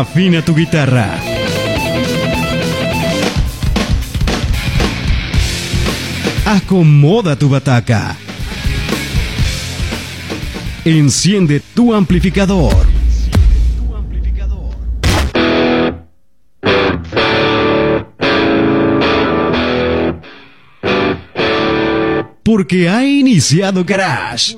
Afina tu guitarra. Acomoda tu bataca. Enciende tu amplificador. Porque ha iniciado Garage.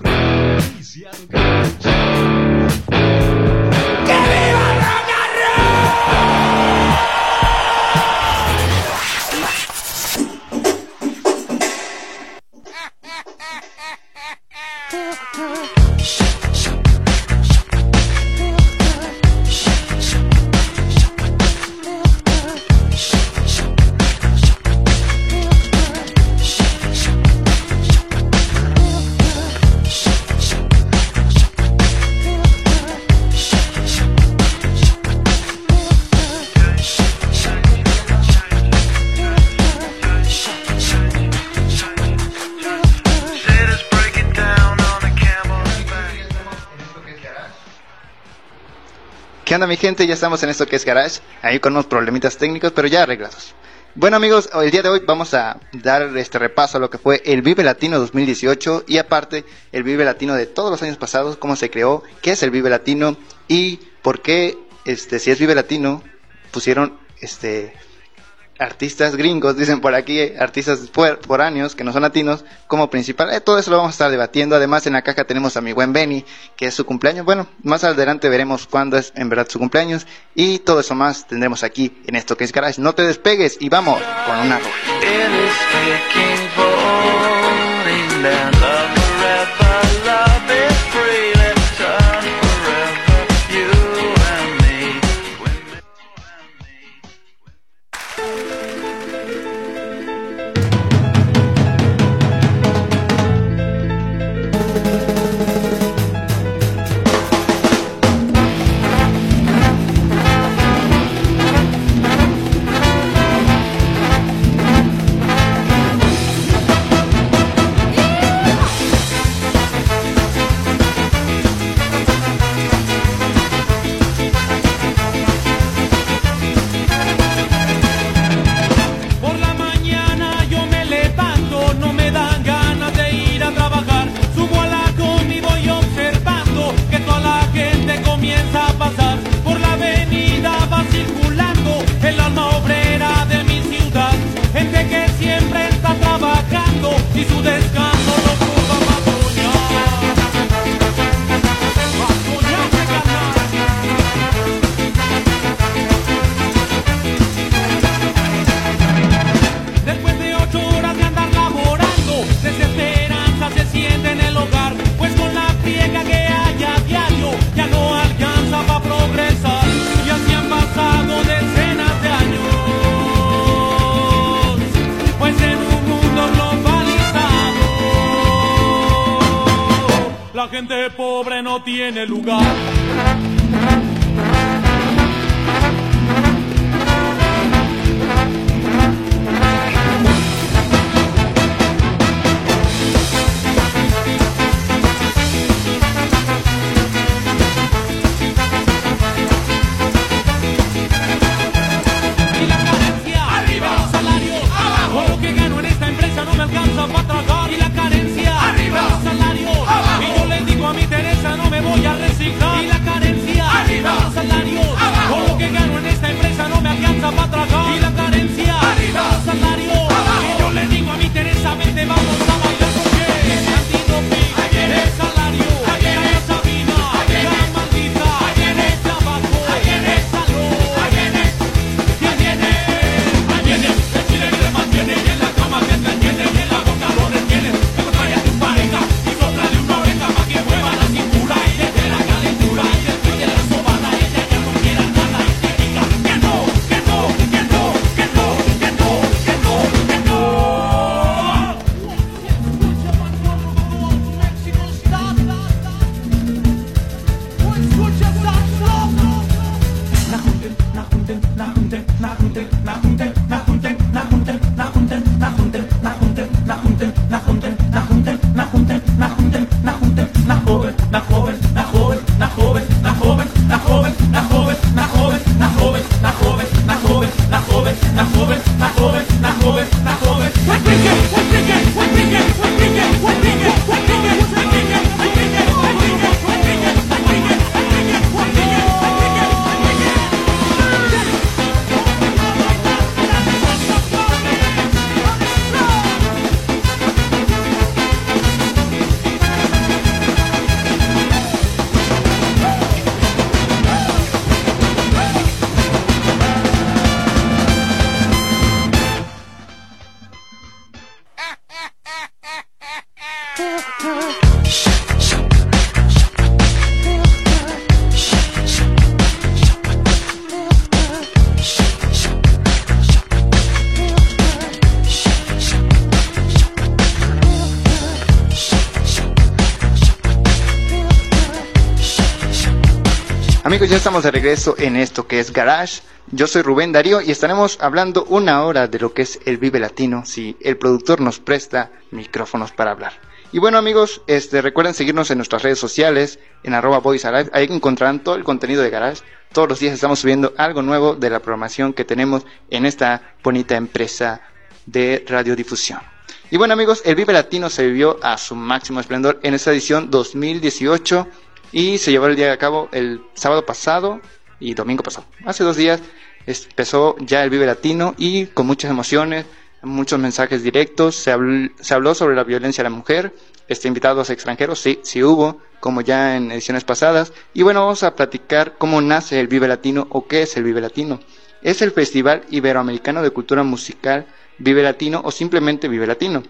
Onda mi gente? Ya estamos en esto que es Garage, ahí con unos problemitas técnicos, pero ya arreglados. Bueno amigos, el día de hoy vamos a dar este repaso a lo que fue el Vive Latino 2018 y aparte el Vive Latino de todos los años pasados, cómo se creó, qué es el Vive Latino y por qué, este, si es Vive Latino, pusieron este artistas gringos, dicen por aquí, artistas foráneos que no son latinos, como principal. Eh, todo eso lo vamos a estar debatiendo. Además, en la caja tenemos a mi buen Benny, que es su cumpleaños. Bueno, más adelante veremos cuándo es en verdad su cumpleaños. Y todo eso más tendremos aquí en esto que es Garage. No te despegues y vamos con una rola. Y su descanso gente pobre no tiene lugar. Estamos de regreso en esto que es Garage. Yo soy Rubén Darío y estaremos hablando una hora de lo que es el Vive Latino si el productor nos presta micrófonos para hablar. Y bueno amigos, este, recuerden seguirnos en nuestras redes sociales, en arroba Voice Alive, ahí encontrarán todo el contenido de Garage. Todos los días estamos subiendo algo nuevo de la programación que tenemos en esta bonita empresa de radiodifusión. Y bueno amigos, el Vive Latino se vivió a su máximo esplendor en esta edición 2018 y se llevó el día a cabo el sábado pasado y domingo pasado. Hace dos días empezó ya el Vive Latino y con muchas emociones, muchos mensajes directos, se habló, se habló sobre la violencia a la mujer, este, invitados extranjeros, sí, sí hubo, como ya en ediciones pasadas, y bueno, vamos a platicar cómo nace el Vive Latino o qué es el Vive Latino. Es el Festival Iberoamericano de Cultura Musical Vive Latino o simplemente Vive Latino.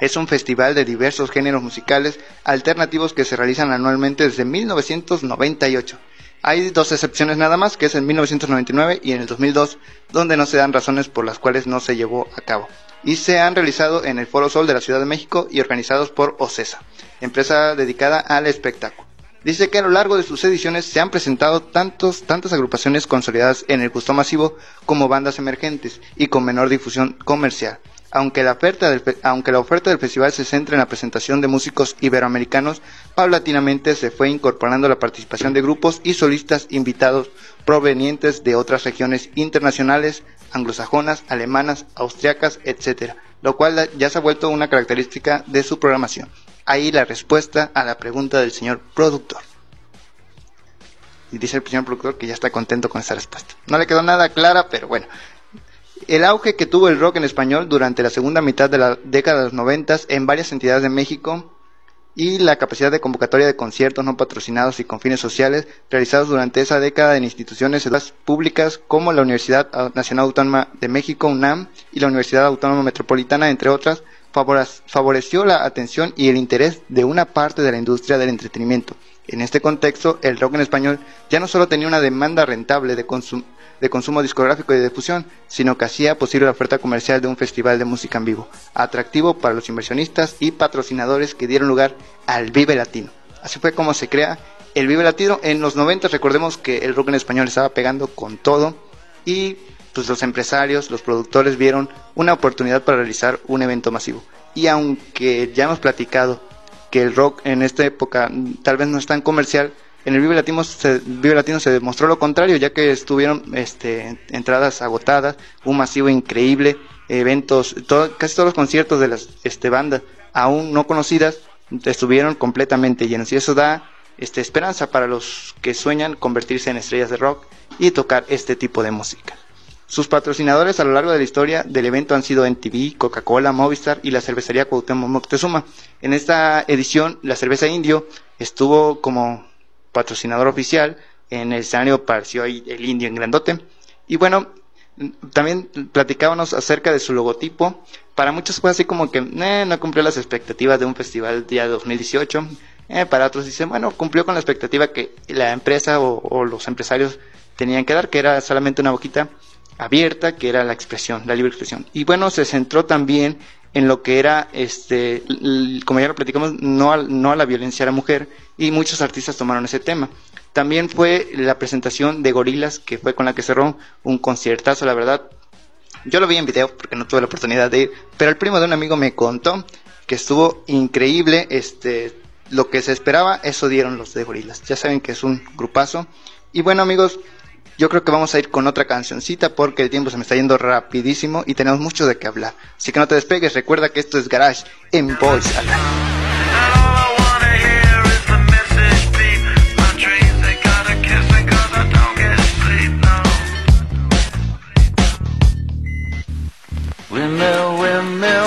Es un festival de diversos géneros musicales alternativos que se realizan anualmente desde 1998. Hay dos excepciones nada más, que es en 1999 y en el 2002, donde no se dan razones por las cuales no se llevó a cabo. Y se han realizado en el Foro Sol de la Ciudad de México y organizados por OCESA, empresa dedicada al espectáculo. Dice que a lo largo de sus ediciones se han presentado tantos, tantas agrupaciones consolidadas en el gusto masivo como bandas emergentes y con menor difusión comercial aunque la, oferta del, aunque la oferta del festival se centra en la presentación de músicos iberoamericanos, paulatinamente se fue incorporando la participación de grupos y solistas invitados provenientes de otras regiones internacionales, anglosajonas, alemanas, austriacas, etc., lo cual ya se ha vuelto una característica de su programación. Ahí la respuesta a la pregunta del señor productor. Y dice el señor productor que ya está contento con esa respuesta. No le quedó nada clara, pero bueno, el auge que tuvo el rock en español durante la segunda mitad de la década de los noventas en varias entidades de México y la capacidad de convocatoria de conciertos no patrocinados y con fines sociales realizados durante esa década en instituciones públicas como la Universidad Nacional Autónoma de México, UNAM, y la Universidad Autónoma Metropolitana, entre otras, favoreció la atención y el interés de una parte de la industria del entretenimiento. En este contexto, el rock en español ya no solo tenía una demanda rentable de, consumo de consumo discográfico y de difusión, sino que hacía posible la oferta comercial de un festival de música en vivo, atractivo para los inversionistas y patrocinadores que dieron lugar al Vive Latino. Así fue como se crea el Vive Latino. En los 90 recordemos que el rock en español estaba pegando con todo y pues los empresarios, los productores vieron una oportunidad para realizar un evento masivo. Y aunque ya hemos platicado que el rock en esta época tal vez no es tan comercial, en el Vive Latino se, Vive Latino se demostró lo contrario, ya que estuvieron este, entradas agotadas, un masivo increíble, eventos, casi todos los conciertos de las este, bandas aún no conocidas estuvieron completamente llenos y eso da este, esperanza para los que sueñan convertirse en estrellas de rock y tocar este tipo de música. Sus patrocinadores a lo largo de la historia del evento han sido NTV, Coca-Cola, Movistar y la cervecería Cuauhtémoc Moctezuma. En esta edición, la cerveza Indio estuvo como patrocinador oficial. En el escenario apareció ahí el indio en grandote. Y bueno, también platicábamos acerca de su logotipo. Para muchos fue así como que eh, no cumplió las expectativas de un festival día 2018. Eh, para otros dicen, bueno, cumplió con la expectativa que la empresa o, los empresarios tenían que dar, que era solamente una boquita abierta, que era la expresión, la libre expresión. Y bueno, se centró también en lo que era, este, como ya lo platicamos, no no a la violencia a la mujer, y muchos artistas tomaron ese tema. También fue la presentación de Gorilas, que fue con la que cerró un conciertazo, la verdad. Yo lo vi en video porque no tuve la oportunidad de ir, pero el primo de un amigo me contó que estuvo increíble, este, lo que se esperaba, eso dieron los de Gorilas. Ya saben que es un grupazo. Y bueno amigos, yo creo que vamos a ir con otra cancioncita porque el tiempo se me está yendo rapidísimo y tenemos mucho de qué hablar. Así que no te despegues, recuerda que esto es Garage en Voice Windmill,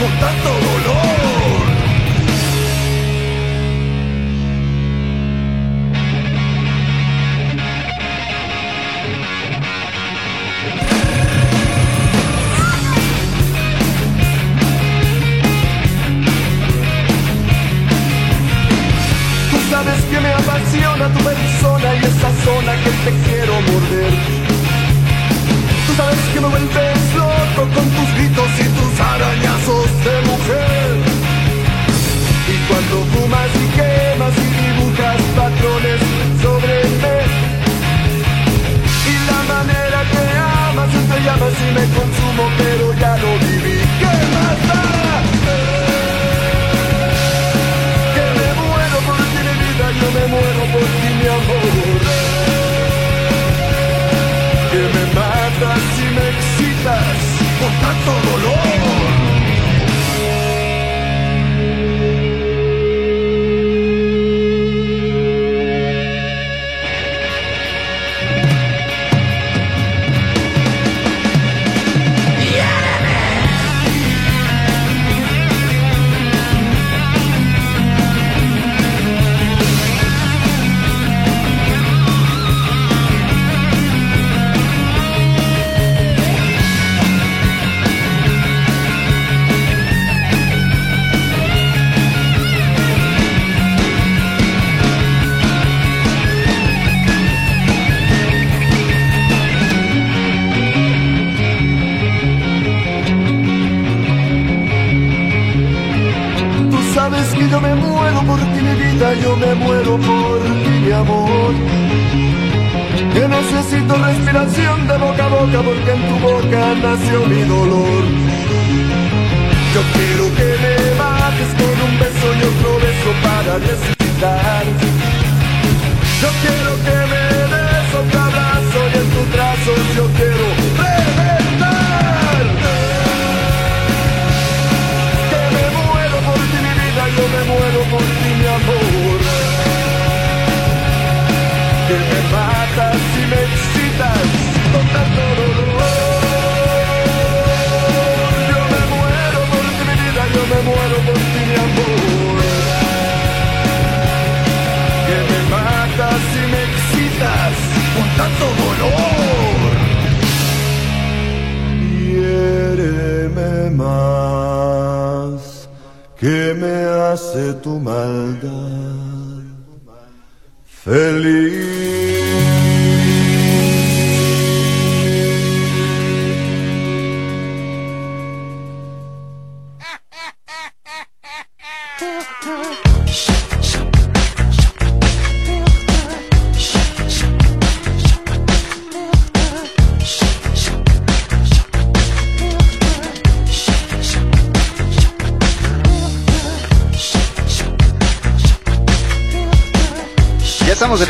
con tanto dolor. Tú sabes que me apasiona tu persona y esa zona que te quiero morder. Tú sabes que me vuelves me consumo, pero ya lo viví. Yo quiero reventar. Que me muero por ti mi vida, yo me muero por ti mi amor. Que me matas y me excitas con tanto dolor. Yo me muero por ti mi vida, yo me muero por ti mi amor. Que me matas y me excitas con tanto dolor. Más que me hace tu maldad feliz.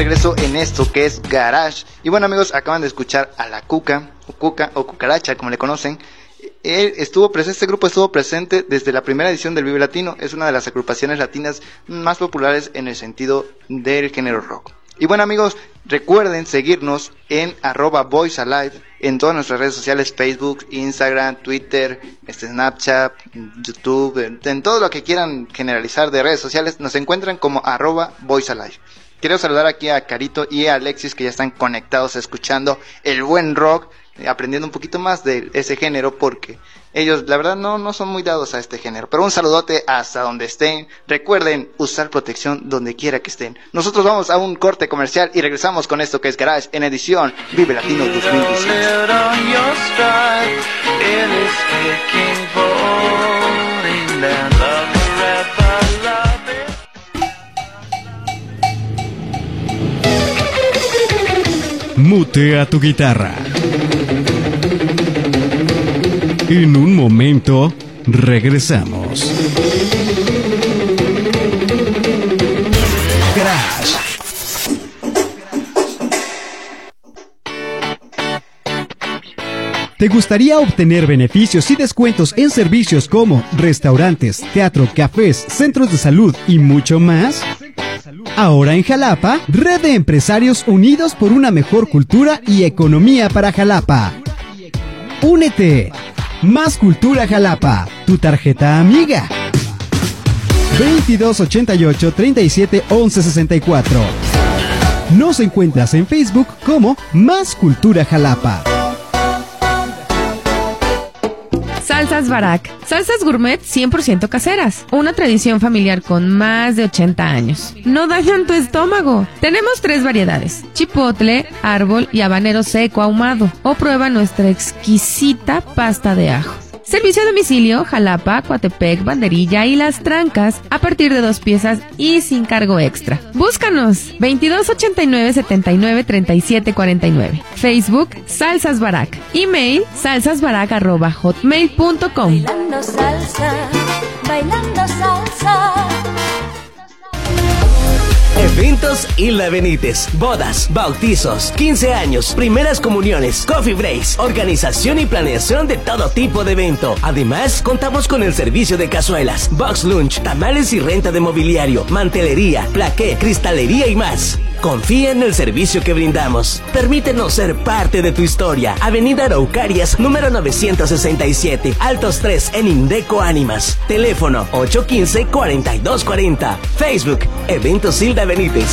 Regreso en esto que es Garage. Y bueno amigos, acaban de escuchar a la Cuca, o Cuca, o Cucaracha, como le conocen. Él estuvo este grupo estuvo presente desde la primera edición del Vive Latino. Es una de las agrupaciones latinas más populares en el sentido del género rock. Y bueno amigos, recuerden seguirnos en arroba Voice Alive en todas nuestras redes sociales, Facebook, Instagram, Twitter, este Snapchat, YouTube, en, en todo lo que quieran generalizar de redes sociales, nos encuentran como arroba Voice Alive. Quiero saludar aquí a Carito y a Alexis que ya están conectados escuchando el buen rock, eh, aprendiendo un poquito más de ese género porque ellos la verdad no, no son muy dados a este género. Pero un saludote hasta donde estén. Recuerden usar protección donde quiera que estén. Nosotros vamos a un corte comercial y regresamos con esto que es Garage en edición Vive Latino 2016. Mutea tu guitarra. En un momento, Regresamos. Garage. ¿Te gustaría obtener beneficios y descuentos en servicios como restaurantes, teatro, cafés, centros de salud y mucho más? Ahora en Jalapa, Red de Empresarios Unidos por una mejor cultura y economía para Jalapa. Únete. Más Cultura Jalapa, tu tarjeta amiga. 2288 37 11 64. Nos encuentras en Facebook como Más Cultura Jalapa. Salsas Barak. Salsas gourmet 100% caseras. Una tradición familiar con más de 80 años. No dañan tu estómago. Tenemos tres variedades. Chipotle, árbol y habanero seco ahumado. O prueba nuestra exquisita pasta de ajo. Servicio a domicilio, Jalapa, Coatepec, Banderilla y Las Trancas a partir de dos piezas y sin cargo extra. Búscanos 2289 79 37 49. Facebook Salsas Barak. Email salsasbarak@hotmail.com. Bailando salsa, bailando salsa. Eventos Hilda Benítez, bodas, bautizos, 15 años, primeras comuniones, coffee breaks, organización y planeación de todo tipo de evento. Además, contamos con el servicio de cazuelas, box lunch, tamales y renta de mobiliario, mantelería, plaqué, cristalería y más. Confía en el servicio que brindamos. Permítenos ser parte de tu historia. Avenida Araucarias, número 967, Altos 3 en Indeco Ánimas. Teléfono 815-4240. Facebook, Eventos Hilda Benítez.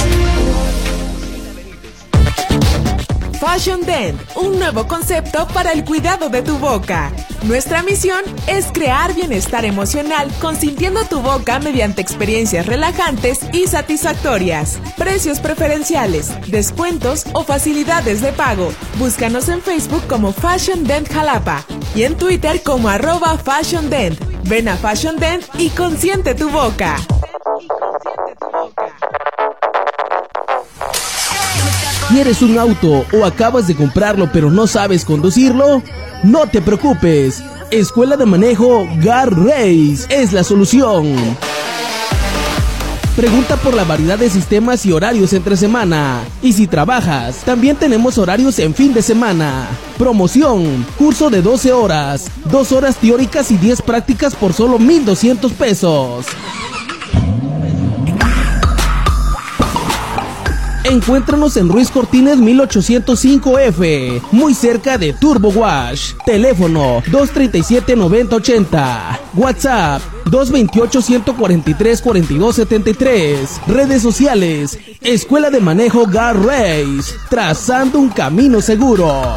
Fashion Dent, un nuevo concepto para el cuidado de tu boca. Nuestra misión es crear bienestar emocional consintiendo tu boca mediante experiencias relajantes y satisfactorias. Precios preferenciales, descuentos o facilidades de pago. Búscanos en Facebook como Fashion Dent Jalapa y en Twitter como arroba Fashion Dent. Ven a Fashion Dent y consiente tu boca. ¿Quieres un auto o acabas de comprarlo pero no sabes conducirlo? No te preocupes. Escuela de Manejo Gar Race es la solución. Pregunta por la variedad de sistemas y horarios entre semana. Y si trabajas, también tenemos horarios en fin de semana. Promoción, curso de 12 horas, 2 horas teóricas y 10 prácticas por solo 1.200 pesos. Encuéntranos en Ruiz Cortines 1805F, muy cerca de Turbo Wash. Teléfono 237-9080. WhatsApp 228-143-4273. Redes sociales. Escuela de Manejo Gar Race. Trazando un camino seguro.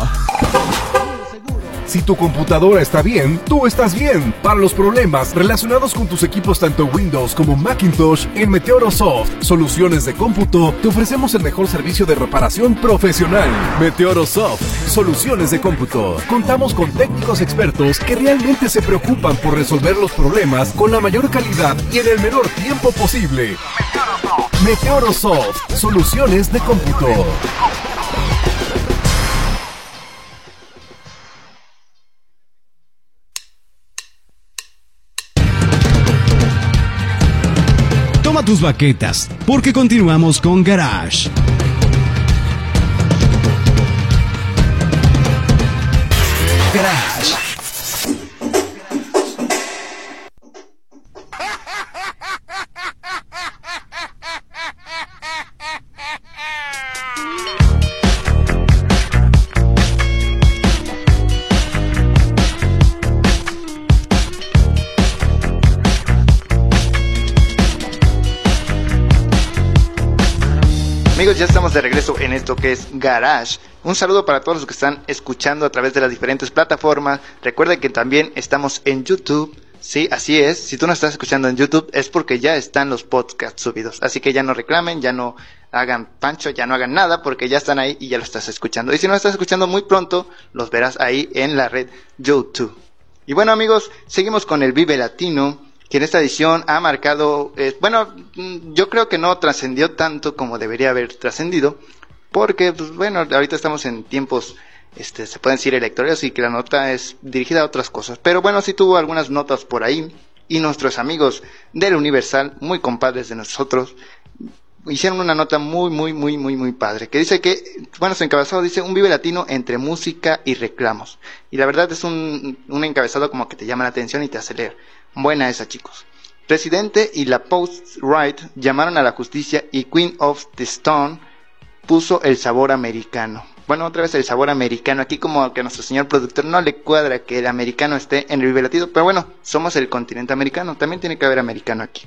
Si tu computadora está bien, tú estás bien. Para los problemas relacionados con tus equipos tanto Windows como Macintosh, en Meteorosoft, soluciones de cómputo, te ofrecemos el mejor servicio de reparación profesional. Meteorosoft, soluciones de cómputo. Contamos con técnicos expertos que realmente se preocupan por resolver los problemas con la mayor calidad y en el menor tiempo posible. Meteorosoft, soluciones de cómputo. Tus baquetas, porque continuamos con. Garage. Ya estamos de regreso en esto que es Garage. Un saludo para todos los que están escuchando a través de las diferentes plataformas. Recuerden que también estamos en YouTube. Sí, así es. Si tú no estás escuchando en YouTube es porque ya están los podcasts subidos. Así que ya no reclamen, ya no hagan pancho, ya no hagan nada porque ya están ahí y ya lo estás escuchando. Y si no lo estás escuchando muy pronto, los verás ahí en la red YouTube. Y bueno amigos, seguimos con el Vive Latino que en esta edición ha marcado, eh, bueno, mm, yo creo que no trascendió tanto como debería haber trascendido, porque, pues bueno, ahorita estamos en tiempos este, se pueden decir electorales y que la nota es dirigida a otras cosas. Pero bueno, sí tuvo algunas notas por ahí y nuestros amigos del Universal, muy compadres de nosotros, hicieron una nota muy, muy, muy, muy, muy padre, que dice que, bueno, su encabezado dice un vive latino entre música y reclamos. Y la verdad es un, un encabezado como que te llama la atención y te hace leer. Buena esa, chicos. Presidente y la Post-Right llamaron a la justicia y Queen of the Stone puso el sabor americano. Bueno, otra vez el sabor americano. Aquí como que a nuestro señor productor no le cuadra que el americano esté en el Vive Latino, pero bueno, somos el continente americano, también tiene que haber americano aquí.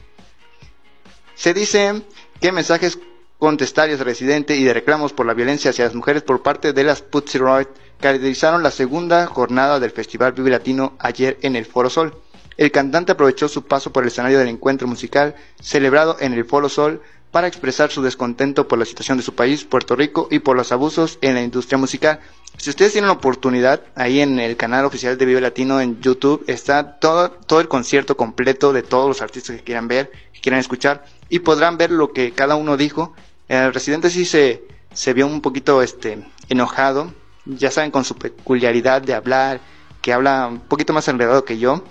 Se dice que mensajes contestarios de residente y de reclamos por la violencia hacia las mujeres por parte de las Riot caracterizaron la segunda jornada del Festival Vive Latino ayer en el Foro Sol. El cantante aprovechó su paso por el escenario del encuentro musical celebrado en el Foro Sol para expresar su descontento por la situación de su país, Puerto Rico, y por los abusos en la industria musical. Si ustedes tienen la oportunidad, ahí en el canal oficial de Vive Latino en YouTube está todo, todo el concierto completo de todos los artistas que quieran ver, que quieran escuchar, y podrán ver lo que cada uno dijo. El residente sí se, se vio un poquito este, enojado, ya saben, con su peculiaridad de hablar, que habla un poquito más enredado que yo,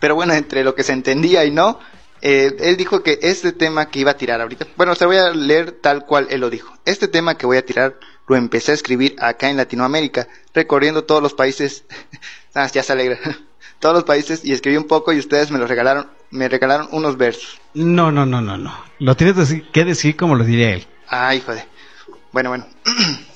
pero bueno, entre lo que se entendía y no, eh, él dijo que este tema que iba a tirar ahorita, bueno, se voy a leer tal cual él lo dijo. Este tema que voy a tirar lo empecé a escribir acá en Latinoamérica, recorriendo todos los países. ah, ya se alegra. todos los países y escribí un poco y ustedes me lo regalaron, me regalaron unos versos. No, no, no, no, no. Lo tienes que decir como lo diría él. Ay, hijo de. Bueno, bueno.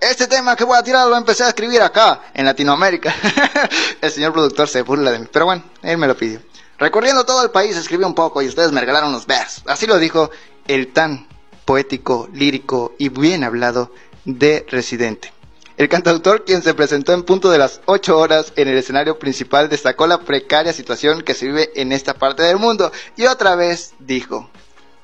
Este tema que voy a tirar lo empecé a escribir acá, en Latinoamérica. el señor productor se burla de mí, pero bueno, él me lo pidió. Recorriendo todo el país escribí un poco y ustedes me regalaron unos versos. Así lo dijo el tan poético, lírico y bien hablado de Residente. El cantautor, quien se presentó en punto de las 8 horas en el escenario principal, destacó la precaria situación que se vive en esta parte del mundo y otra vez dijo,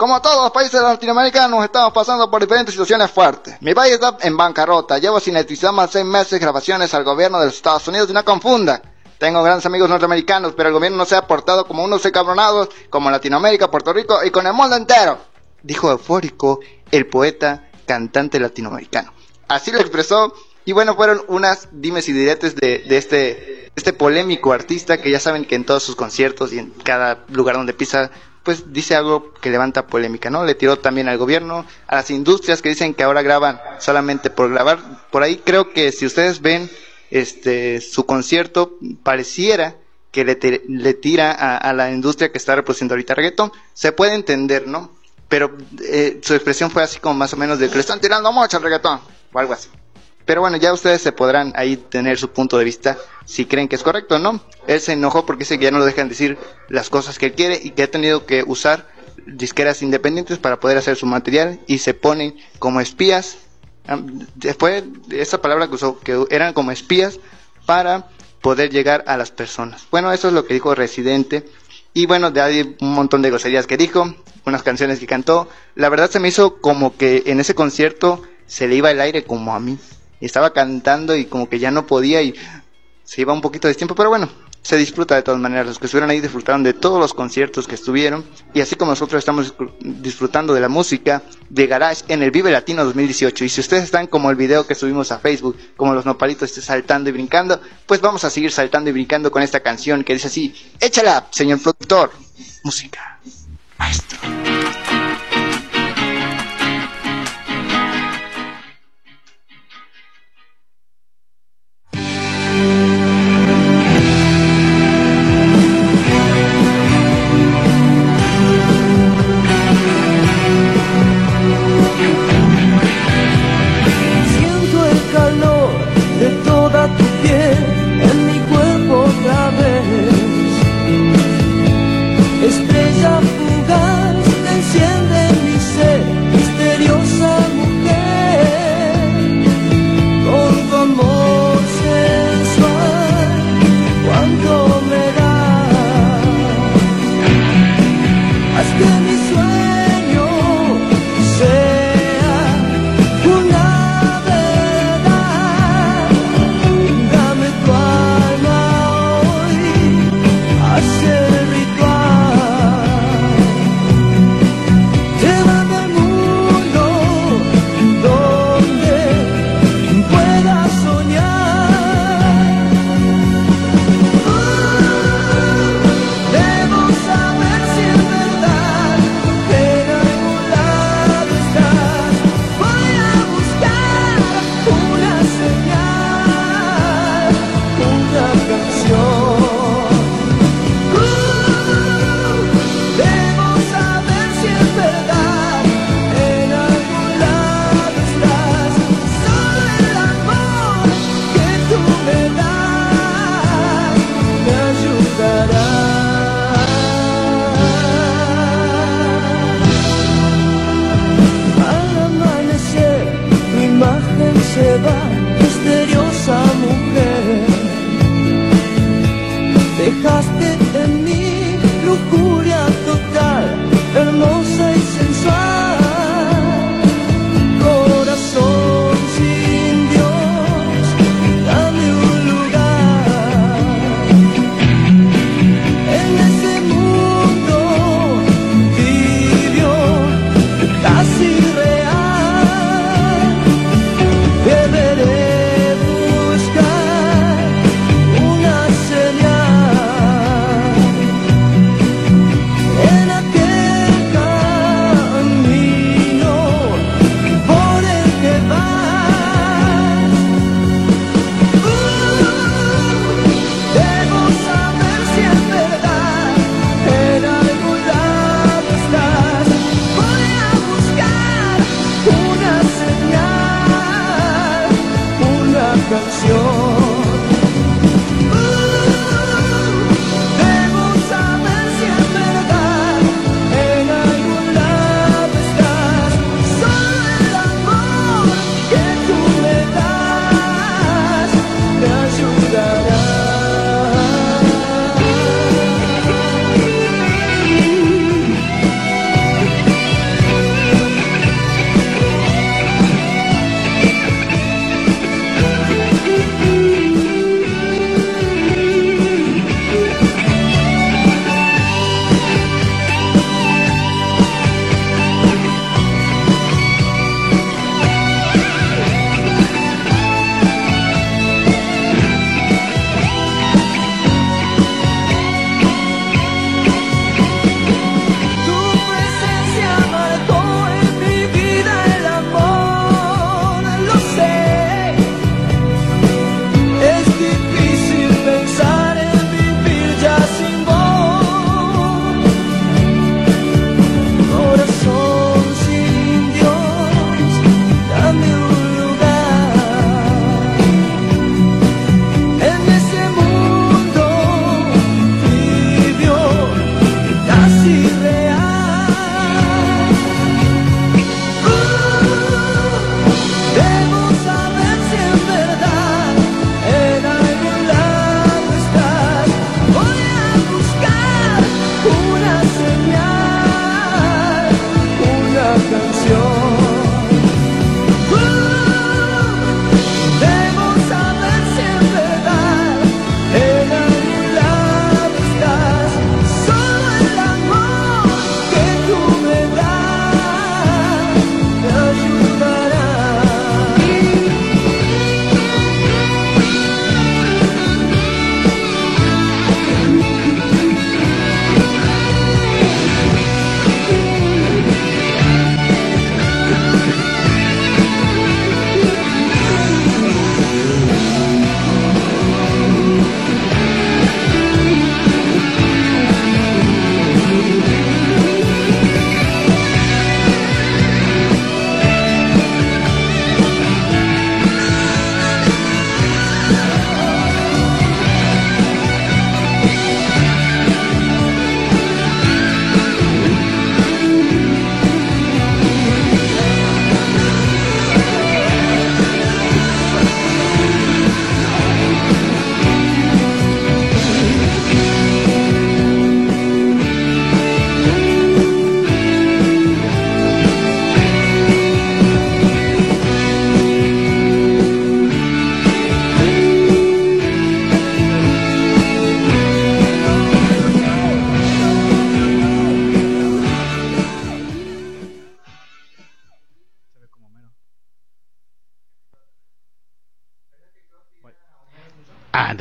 como todos los países latinoamericanos, estamos pasando por diferentes situaciones fuertes. Mi país está en bancarrota. Llevo sin electricidad más seis meses grabaciones al gobierno de los Estados Unidos y no confunda. Tengo grandes amigos norteamericanos, pero el gobierno no se ha portado como unos encabronados, como Latinoamérica, Puerto Rico y con el mundo entero. Dijo eufórico el poeta cantante latinoamericano. Así lo expresó. Y bueno, fueron unas dimes y diretes de, de este, este polémico artista que ya saben que en todos sus conciertos y en cada lugar donde pisa pues dice algo que levanta polémica, ¿no? Le tiró también al gobierno, a las industrias que dicen que ahora graban solamente por grabar. Por ahí creo que si ustedes ven este su concierto, pareciera que le, le tira a, a la industria que está reproduciendo ahorita reggaetón. Se puede entender, ¿no? Pero eh, su expresión fue así como más o menos de que le están tirando mucho al reggaetón, o algo así. Pero bueno, ya ustedes se podrán ahí tener su punto de vista si creen que es correcto o no. Él se enojó porque dice que ya no lo dejan decir las cosas que él quiere y que ha tenido que usar disqueras independientes para poder hacer su material y se ponen como espías. ah, Después de esa palabra que usó, que eran como espías para poder llegar a las personas. Bueno, eso es lo que dijo Residente. Y bueno, de ahí un montón de groserías que dijo, unas canciones que cantó. La verdad se me hizo como que en ese concierto se le iba el aire como a mí. Estaba cantando y como que ya no podía y se iba un poquito de tiempo, pero bueno, se disfruta de todas maneras. Los que estuvieron ahí disfrutaron de todos los conciertos que estuvieron y así como nosotros estamos disfr- disfrutando de la música de Garage en el Vive Latino 2018. Y si ustedes están como el video que subimos a Facebook, como los nopalitos saltando y brincando, pues vamos a seguir saltando y brincando con esta canción que dice así, échala, señor productor, música. Música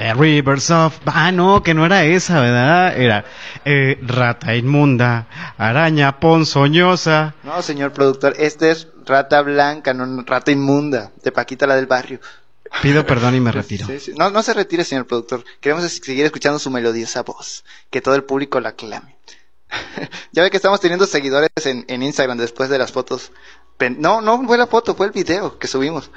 The Rivers of... Ah, no, que no era esa, ¿verdad? Era eh, rata inmunda, araña ponzoñosa. No, señor productor, este es Rata Blanca, no Rata Inmunda, de Paquita la del barrio. Pido perdón y me retiro. Sí, sí. No, no se retire, señor productor. Queremos seguir escuchando su melodiosa voz. Que todo el público la aclame. ya ve que estamos teniendo seguidores en, en Instagram después de las fotos. No, no fue la foto, fue el video que subimos.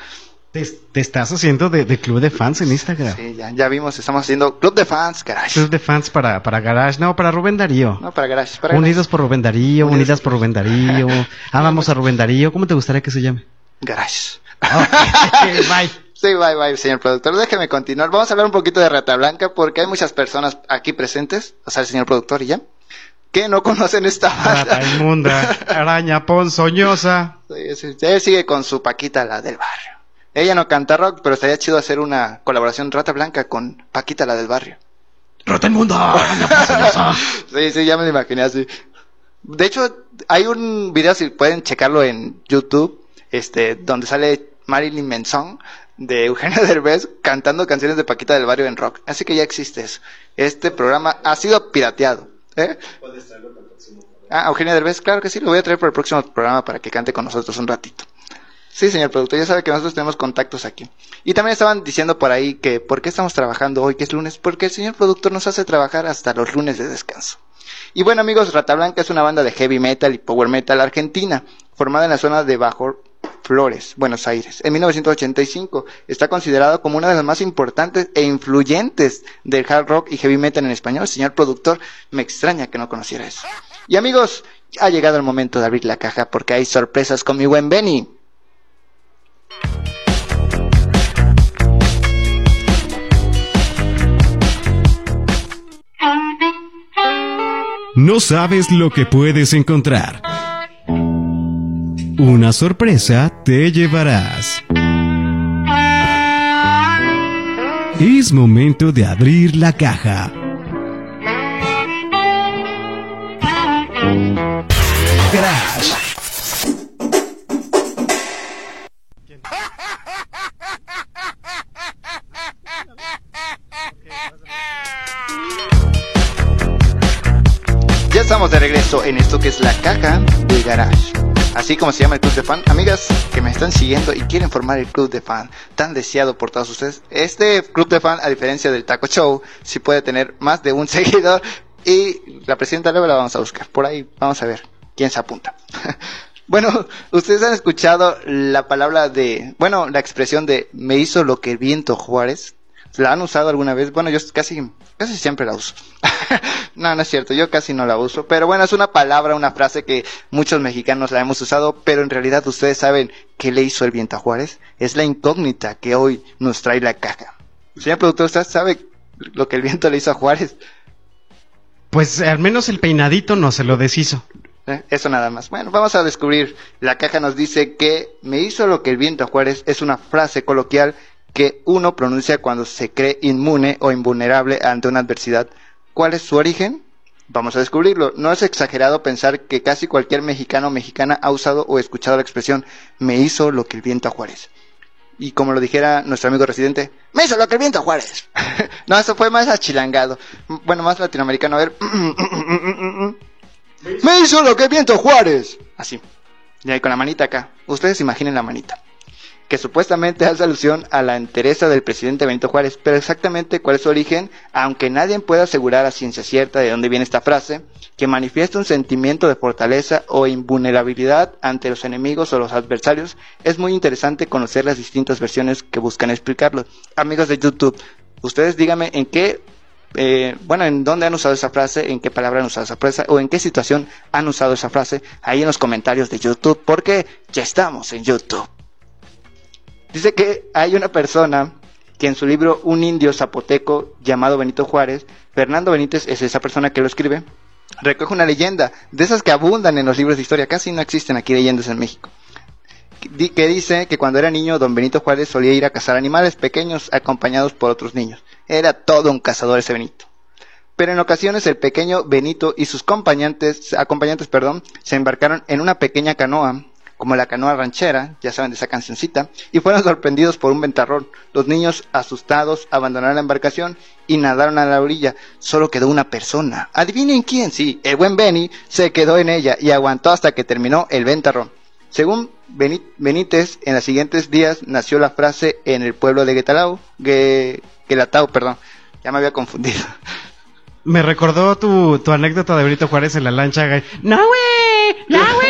Te, te estás haciendo de, de club de fans en Instagram. Sí, ya, ya vimos, estamos haciendo Club de Fans, Garage. Club de fans para, para Garage, no, para Rubén Darío. No, para Garage. Para Unidos por Rubén Darío, Unidos Unidas por Rubén Darío. Amamos a Rubén Darío. ¿Cómo te gustaría que se llame? Garage. bye. Sí, bye, bye, señor productor. Déjeme continuar. Vamos a hablar un poquito de Rata Blanca porque hay muchas personas aquí presentes, o sea, el señor productor y ya, que no conocen esta banda. Rata inmunda, araña ponzoñosa. Sí, sí, Él sigue con su Paquita, la del barrio. Ella no canta rock, pero estaría chido hacer una colaboración Rata Blanca con Paquita, la del barrio. Rata inmunda. Sí, sí, ya me lo imaginé así. De hecho, hay un video, si pueden checarlo en YouTube, este, donde sale Marilyn Manson de Eugenio Derbez cantando canciones de Paquita del Barrio en rock. Así que ya existe eso. Este programa ha sido pirateado. ¿eh? Ah, Eugenio Derbez, claro que sí, lo voy a traer para el próximo programa para que cante con nosotros un ratito. Sí, señor productor, ya sabe que nosotros tenemos contactos aquí. Y también estaban diciendo por ahí que ¿por qué estamos trabajando hoy que es lunes? Porque el señor productor nos hace trabajar hasta los lunes de descanso. Y bueno amigos, Rata Blanca es una banda de heavy metal y power metal argentina, formada en la zona de Bajo Flores, Buenos Aires. En 1985 está considerado como una de las más importantes e influyentes del hard rock y heavy metal en español. Señor productor, me extraña que no conociera eso. Y amigos, ha llegado el momento de abrir la caja porque hay sorpresas con mi buen Benny. No sabes lo que puedes encontrar. Una sorpresa te llevarás. Es momento de abrir la caja. De regreso en esto que es la caja del garage. Así como se llama el club de fan. Amigas que me están siguiendo y quieren formar el club de fan tan deseado por todos ustedes. Este club de fan, a diferencia del Taco Show, sí puede tener más de un seguidor. Y la presidenta luego la vamos a buscar. Por ahí vamos a ver quién se apunta. bueno, ustedes han escuchado la palabra de, bueno, la expresión de me hizo lo que el viento Juárez. ¿La han usado alguna vez? Bueno, yo casi, casi siempre la uso. no, no es cierto, yo casi no la uso. Pero bueno, es una palabra, una frase que muchos mexicanos la hemos usado, pero en realidad ustedes saben qué le hizo el viento a Juárez. Es la incógnita que hoy nos trae la caja. Señor productor, ¿usted sabe lo que el viento le hizo a Juárez? Pues al menos el peinadito no se lo deshizo. ¿Eh? Eso nada más. Bueno, vamos a descubrir. La caja nos dice que me hizo lo que el viento a Juárez es una frase coloquial que uno pronuncia cuando se cree inmune o invulnerable ante una adversidad. ¿Cuál es su origen? Vamos a descubrirlo. No es exagerado pensar que casi cualquier mexicano o mexicana ha usado o escuchado la expresión me hizo lo que el viento a Juárez. Y como lo dijera nuestro amigo residente, me hizo lo que el viento a Juárez. no, eso fue más achilangado. Bueno, más latinoamericano. A ver. me hizo lo que el viento a Juárez. Así. Y ahí con la manita acá. Ustedes imaginen la manita que supuestamente hace alusión a la entereza del presidente Benito Juárez, pero exactamente cuál es su origen, aunque nadie pueda asegurar a ciencia cierta de dónde viene esta frase, que manifiesta un sentimiento de fortaleza o invulnerabilidad ante los enemigos o los adversarios, es muy interesante conocer las distintas versiones que buscan explicarlo. Amigos de YouTube, ustedes díganme en qué eh, bueno, en dónde han usado esa frase, en qué palabra han usado esa frase o en qué situación han usado esa frase ahí en los comentarios de YouTube, porque ya estamos en YouTube. Dice que hay una persona que en su libro Un indio zapoteco llamado Benito Juárez, Fernando Benítez es esa persona que lo escribe, recoge una leyenda, de esas que abundan en los libros de historia, casi no existen aquí leyendas en México, que dice que cuando era niño don Benito Juárez solía ir a cazar animales pequeños acompañados por otros niños. Era todo un cazador ese Benito. Pero en ocasiones el pequeño Benito y sus acompañantes, acompañantes se embarcaron en una pequeña canoa como la canoa ranchera, ya saben de esa cancioncita, y fueron sorprendidos por un ventarrón. Los niños, asustados, abandonaron la embarcación y nadaron a la orilla. Solo quedó una persona. Adivinen quién, sí, el buen Benny se quedó en ella y aguantó hasta que terminó el ventarrón. Según Benítez, en los siguientes días nació la frase en el pueblo de Guetalao, Gue- Guelatao, perdón, ya me había confundido. Me recordó tu, tu anécdota de Benito Juárez en la lancha. ¡No, güey! ¡Ya, güey!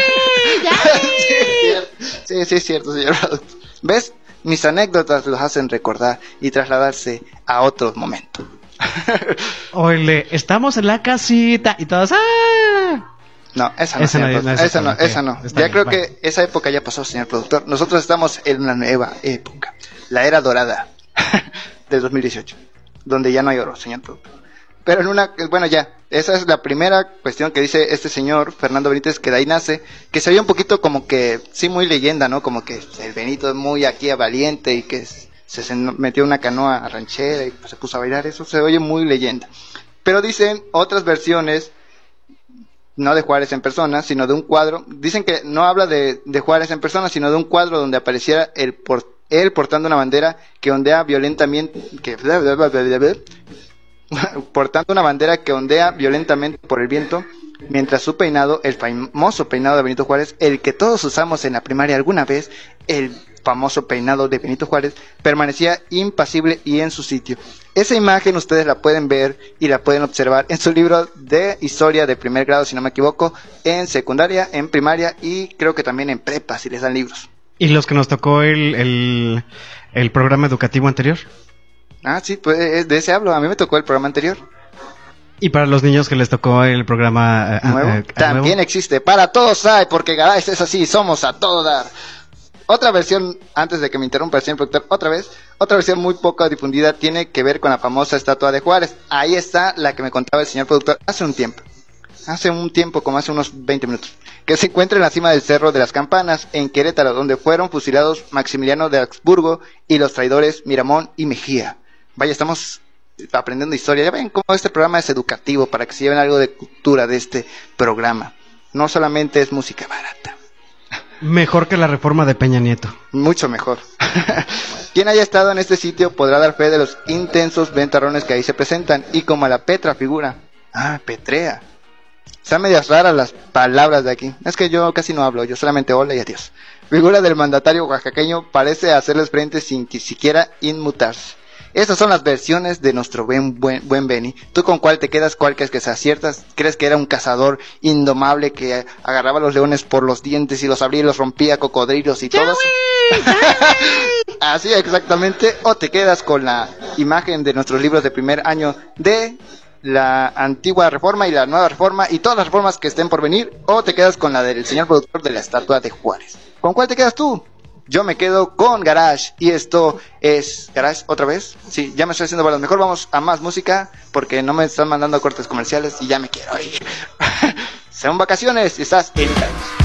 Sí, sí, es cierto, señor. productor. ¿Ves? Mis anécdotas los hacen recordar y trasladarse a otro momento. Oye, estamos en la casita y todos. ¡Ah! No, esa no, Esa no, esa esa no, esa no. Ya bien, creo que esa época ya pasó, señor productor. Nosotros estamos en una nueva época, la era dorada del 2018, donde ya no hay oro, señor productor. Pero en una, bueno, ya, esa es la primera cuestión que dice este señor, Fernando Benítez, que de ahí nace, que se oye un poquito como que, sí, muy leyenda, ¿no? Como que el Benito es muy aquí a valiente y que se, metió una canoa ranchera y pues, se puso a bailar, eso se oye muy leyenda. Pero dicen otras versiones no de Juárez en persona, sino de un cuadro. Dicen que no habla de, de Juárez en persona, sino de un cuadro donde apareciera el por- él portando una bandera que ondea violentamente, que portando una bandera que ondea violentamente por el viento, mientras su peinado, el famoso peinado de Benito Juárez, el que todos usamos en la primaria alguna vez, el famoso peinado de Benito Juárez, permanecía impasible y en su sitio. Esa imagen ustedes la pueden ver y la pueden observar en su libro de historia de primer grado, si no me equivoco, en secundaria, en primaria y creo que también en prepa, si les dan libros. Y los que nos tocó el, el, el programa educativo anterior. Ah, sí, pues eh, de ese hablo. A mí me tocó el programa anterior. Y para los niños que les tocó el programa eh, nuevo. eh, También nuevo. existe. Para todos hay, porque Garay es así, somos a todo dar. Otra versión, antes de que me interrumpa el señor productor, otra vez, otra versión muy poco difundida tiene que ver con la famosa estatua de Juárez. Ahí está la que me contaba el señor productor hace un tiempo. Hace un tiempo, como hace unos 20 minutos. Que se encuentra en la cima del Cerro de las Campanas, en Querétaro, donde fueron fusilados Maximiliano de Habsburgo y los traidores Miramón y Mejía. Vaya, estamos aprendiendo historia. Ya ven cómo este programa es educativo para que se lleven algo de cultura de este programa. No solamente es música barata. Mejor que la reforma de Peña Nieto. Mucho mejor. Quien haya estado en este sitio podrá dar fe de los intensos ventarrones que ahí se presentan y como la Petra figura. Ah, Petrea. Están medias raras las palabras de aquí. Es que yo casi no hablo, yo solamente hola y adiós. Figura del mandatario oaxaqueño parece hacerles frente sin que siquiera inmutarse. Estas son las versiones de nuestro buen, buen, buen Benny. ¿Tú con cuál te quedas? ¿Cuál crees que se aciertas? ¿Crees que era un cazador indomable que agarraba a los leones por los dientes y los abría y los rompía cocodrilos y todo? Así exactamente. ¿O te quedas con la imagen de nuestros libros de primer año de la antigua reforma y la nueva reforma y todas las reformas que estén por venir? ¿O te quedas con la del señor productor de la estatua de Juárez? ¿Con cuál te quedas tú? Yo me quedo con Garage y esto es Garage otra vez. Sí, ya me estoy haciendo bolas. Mejor vamos a más música porque no me están mandando cortes comerciales y ya me quiero ir. Son vacaciones y estás en.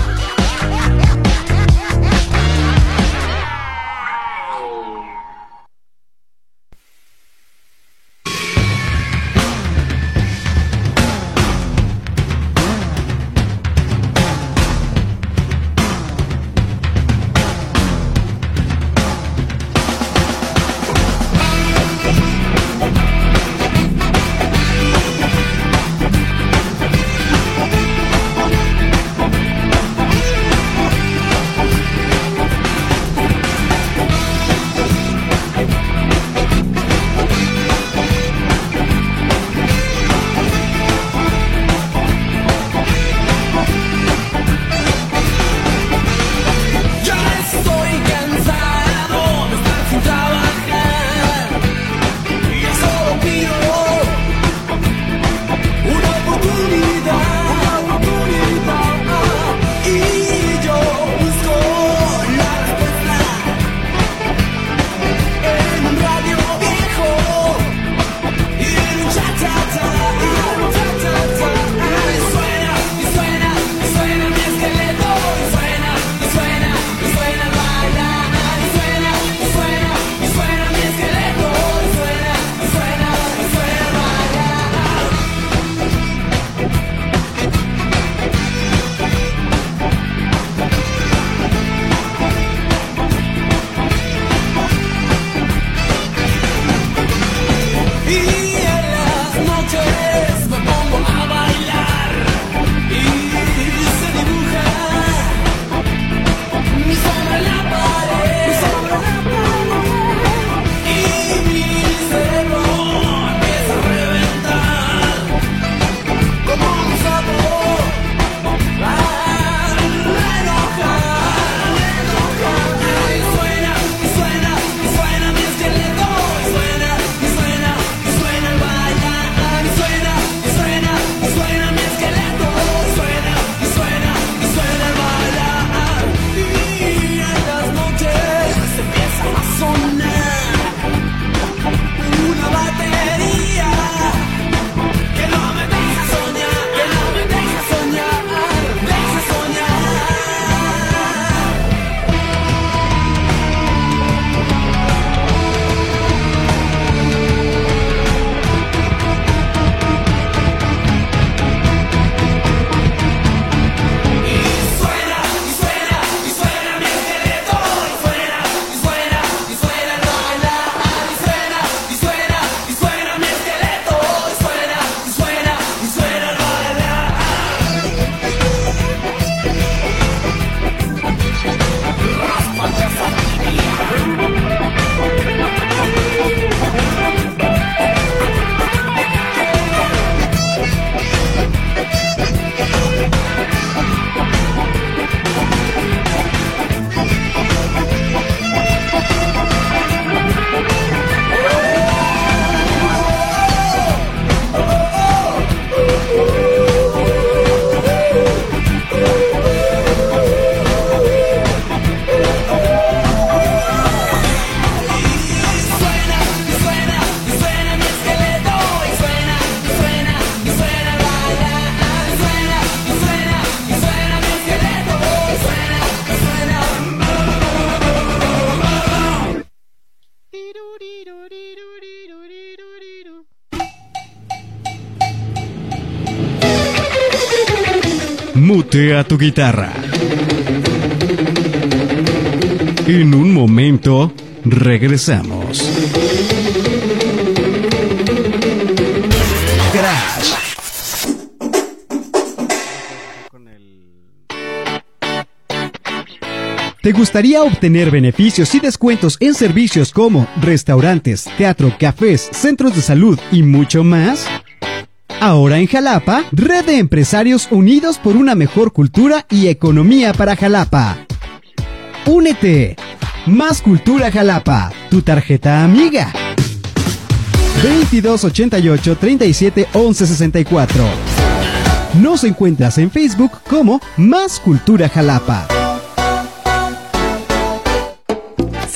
Mutea tu guitarra. En un momento, regresamos. Crash. ¿Te gustaría obtener beneficios y descuentos en servicios como restaurantes, teatro, cafés, centros de salud y mucho más? Ahora en Jalapa, Red de Empresarios Unidos por una mejor cultura y economía para Jalapa. Únete. Más Cultura Jalapa, tu tarjeta amiga. 2288 37 11 64. Nos encuentras en Facebook como Más Cultura Jalapa.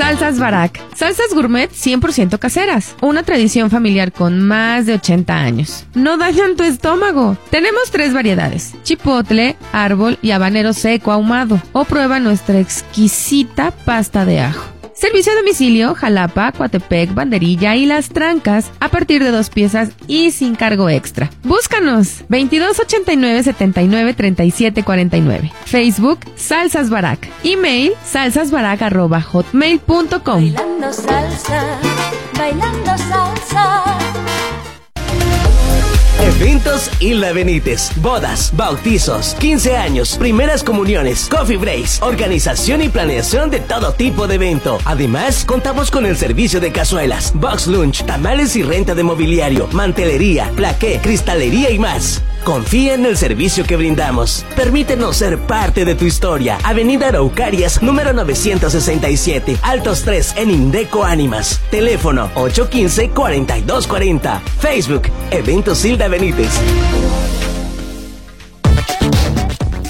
Salsas Barak. Salsas gourmet 100% caseras. Una tradición familiar con más de 80 años. No dañan tu estómago. Tenemos tres variedades. Chipotle, árbol y habanero seco ahumado. O prueba nuestra exquisita pasta de ajo. Servicio a domicilio, Jalapa, Coatepec, Banderilla y Las Trancas a partir de dos piezas y sin cargo extra. Búscanos 2289 79 37 49. Facebook Salsas Barak. Email salsasbarak@hotmail.com. Bailando salsa, bailando salsa. Eventos Isla Benítez, bodas, bautizos, 15 años, primeras comuniones, coffee breaks, organización y planeación de todo tipo de evento. Además, contamos con el servicio de cazuelas, box lunch, tamales y renta de mobiliario, mantelería, plaqué, cristalería y más. Confía en el servicio que brindamos. Permítenos ser parte de tu historia. Avenida Araucarias, número 967, Altos 3, en Indeco Ánimas. Teléfono 815-4240. Facebook, Eventos Hilda Benítez.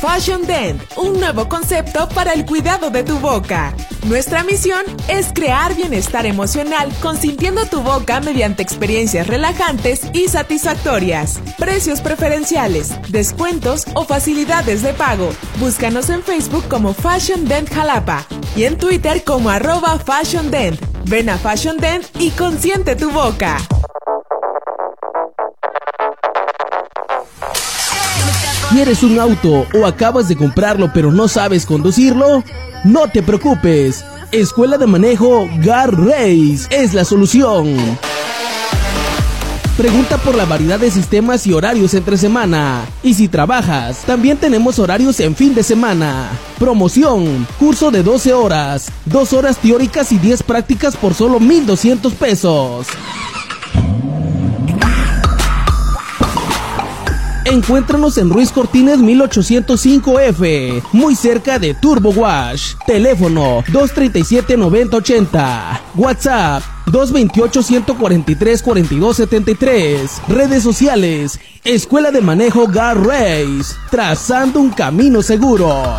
Fashion Dent, un nuevo concepto para el cuidado de tu boca. Nuestra misión es crear bienestar emocional consintiendo tu boca mediante experiencias relajantes y satisfactorias. Precios preferenciales, descuentos o facilidades de pago. Búscanos en Facebook como Fashion Dent Jalapa y en Twitter como arroba Fashion Dent. Ven a Fashion Dent y consiente tu boca. ¿Quieres un auto o acabas de comprarlo pero no sabes conducirlo? No te preocupes. Escuela de Manejo Gar Race es la solución. Pregunta por la variedad de sistemas y horarios entre semana. Y si trabajas, también tenemos horarios en fin de semana. Promoción, curso de 12 horas, 2 horas teóricas y 10 prácticas por solo 1.200 pesos. Encuéntranos en Ruiz Cortines 1805F, muy cerca de Turbo Wash. Teléfono 237-9080. WhatsApp 228-143-4273. Redes sociales. Escuela de Manejo Gar Race. Trazando un camino seguro.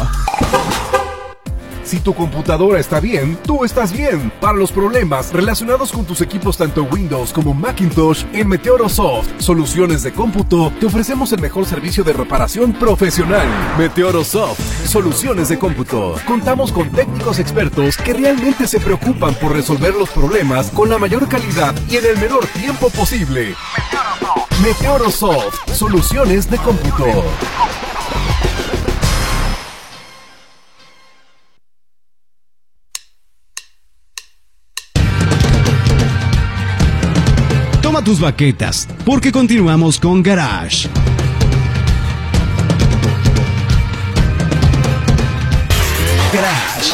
Si tu computadora está bien, tú estás bien. Para los problemas relacionados con tus equipos tanto Windows como Macintosh, en Meteorosoft, soluciones de cómputo, te ofrecemos el mejor servicio de reparación profesional. Meteorosoft, soluciones de cómputo. Contamos con técnicos expertos que realmente se preocupan por resolver los problemas con la mayor calidad y en el menor tiempo posible. Meteorosoft, soluciones de cómputo. Tus baquetas, porque continuamos con Garage. Garage.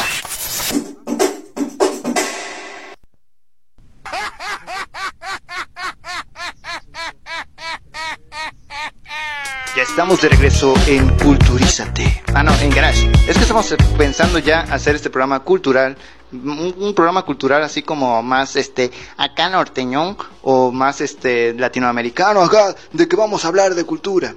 Ya estamos de regreso en Culturízate. Ah, no, en Garage. Es que estamos pensando ya hacer este programa cultural. Un, programa cultural así como más este acá norteñón o más este latinoamericano acá de que vamos a hablar de cultura.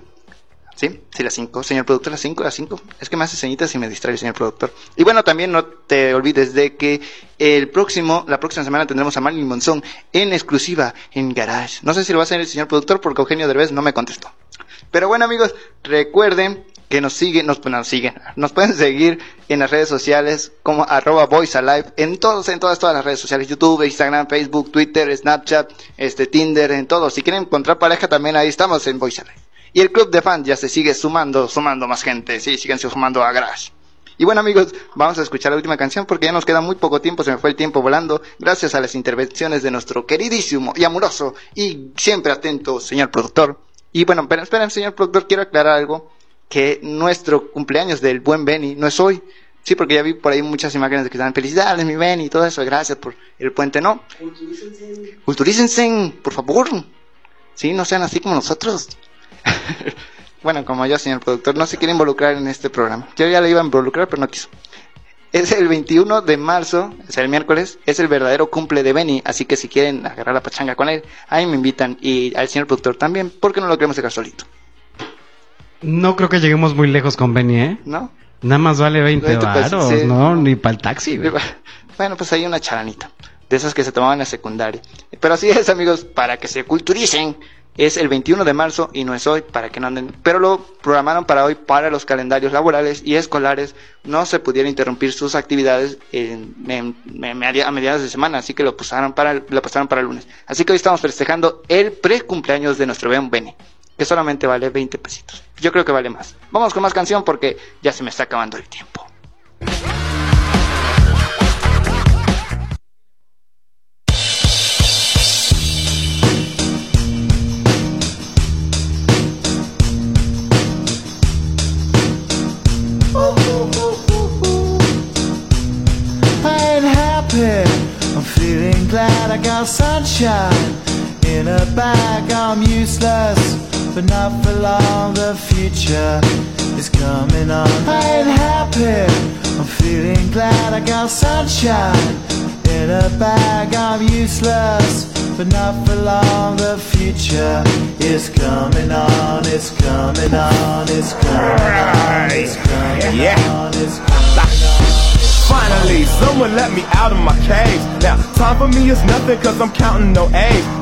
¿Sí? Sí, las 5. Señor productor, las 5, las 5. Es que me hace señitas y me distrae, señor productor. Y bueno, también no te olvides de que el próximo, la próxima semana tendremos a Marilyn Monzón en exclusiva en Garage. No sé si lo va a hacer el señor productor porque Eugenio Derbez no me contestó. Pero bueno, amigos, recuerden que nos siguen, nos, nos siguen, nos pueden seguir en las redes sociales como arroba voice alive, en todos, en todas, todas las redes sociales, YouTube, Instagram, Facebook, Twitter, Snapchat, este, Tinder, en todos. Si quieren encontrar pareja también ahí estamos en voice alive. Y el club de fans ya se sigue sumando, sumando más gente. Sí, siguen sumando a Garage. Y bueno amigos, vamos a escuchar la última canción porque ya nos queda muy poco tiempo, se me fue el tiempo volando, gracias a las intervenciones de nuestro queridísimo y amoroso y siempre atento señor productor. Y bueno, pero esperen señor productor, quiero aclarar algo, que nuestro cumpleaños del buen Benny no es hoy. Sí, porque ya vi por ahí muchas imágenes de que están felicidades, mi Benny, y todo eso, gracias por el puente, no. Culturícense, por favor. Sí, no sean así como nosotros. bueno, como yo, señor productor, no se quiere involucrar en este programa. Yo ya le iba a involucrar, pero no quiso. Es el 21 de marzo, es el miércoles, es el verdadero cumple de Benny, así que si quieren agarrar la pachanga con él, ahí me invitan y al señor productor también, porque no lo queremos dejar solito, No creo que lleguemos muy lejos con Benny, ¿eh? ¿no? Nada más vale 20 20 pesos, varos, sí. no, ni para el taxi, güey. Bueno, pues hay una charanita, de esas que se tomaban en la secundaria. Pero así es, amigos, para que se culturicen, es el 21 de marzo y no es hoy, para que no anden. Pero lo programaron para hoy para los calendarios laborales y escolares. No se pudiera interrumpir sus actividades en, en- a mediados de semana, así que lo pasaron para lo pasaron para el lunes. Así que hoy estamos festejando el pre-cumpleaños de nuestro Ben Benny, que solamente vale 20 pesitos. Yo creo que vale más. Vamos con más canción porque ya se me está acabando el tiempo. I'm feeling glad I got sunshine in a bag. I'm useless, but not for long. The future is coming on. I ain't happy. I'm feeling glad I got sunshine in a bag. I'm useless, but not for long. The future is coming on. It's coming on. It's coming on. It's coming Yeah. on. It's coming on. Finally, someone let me out of my cage. Now, time for me is nothing cause I'm counting no A's.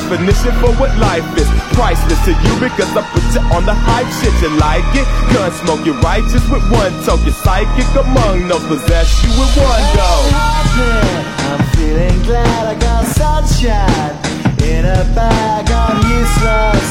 definition for what life is. Priceless to you because I put you on the hype shit. You like it? Gun smoke, you're righteous with one toe. You're psychic among those possess you with one go. I'm feeling glad I got sunshine in a bag. I'm useless,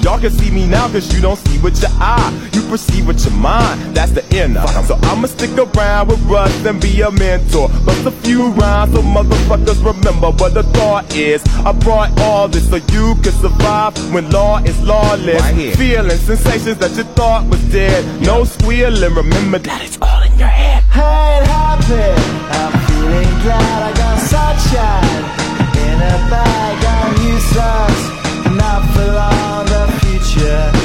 Y'all can see me now cause you don't see with your eye. You perceive with your mind. That's the inner. So I'ma stick around with Russ and be a mentor. Bust a few rhymes so motherfuckers remember what the thought is. I brought all this so you can survive when law is lawless. Feeling sensations that you thought was dead. No squealing. Remember that it's all in your head. I ain't happy. I'm feeling glad I got sunshine in a bag. I'm useless, yeah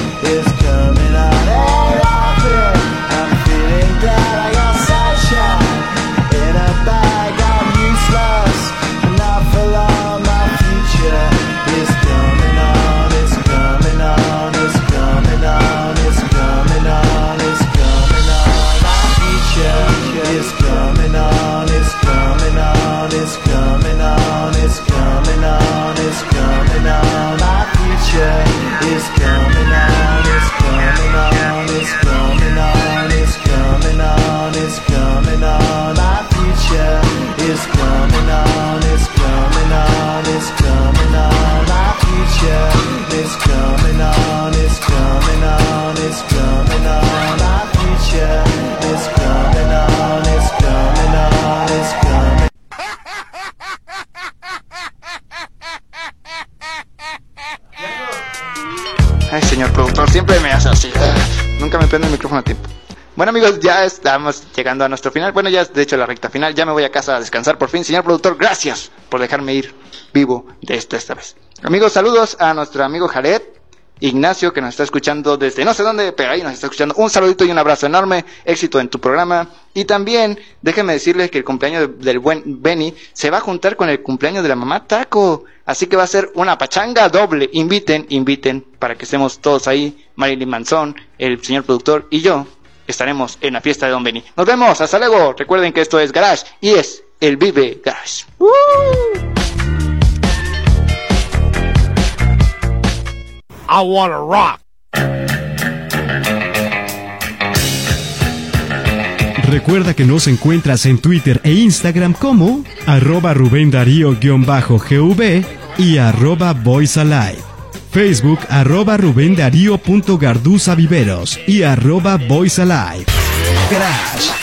amigos, ya estamos llegando a nuestro final. Bueno, ya es de hecho la recta final. Ya me voy a casa a descansar por fin. Señor productor, gracias por dejarme ir vivo de esto esta vez. Amigos, saludos a nuestro amigo Jared, Ignacio, que nos está escuchando desde no sé dónde, pero ahí nos está escuchando. Un saludito y un abrazo enorme. Éxito en tu programa. Y también, déjenme decirles que el cumpleaños del buen Benny se va a juntar con el cumpleaños de la mamá Taco. Así que va a ser una pachanga doble. Inviten, inviten, para que estemos todos ahí. Marilyn Manzón, el señor productor y yo estaremos en la fiesta de Don Benny. Nos vemos, hasta luego. Recuerden que esto es Garage y es el Vive Garage. I wanna rock. Recuerda que nos encuentras en Twitter e Instagram como arroba Rubén Darío-GV y arroba Voice Alive. Facebook arroba Rubén Darío punto Garduza Viveros y arroba Voice Alive. Garage.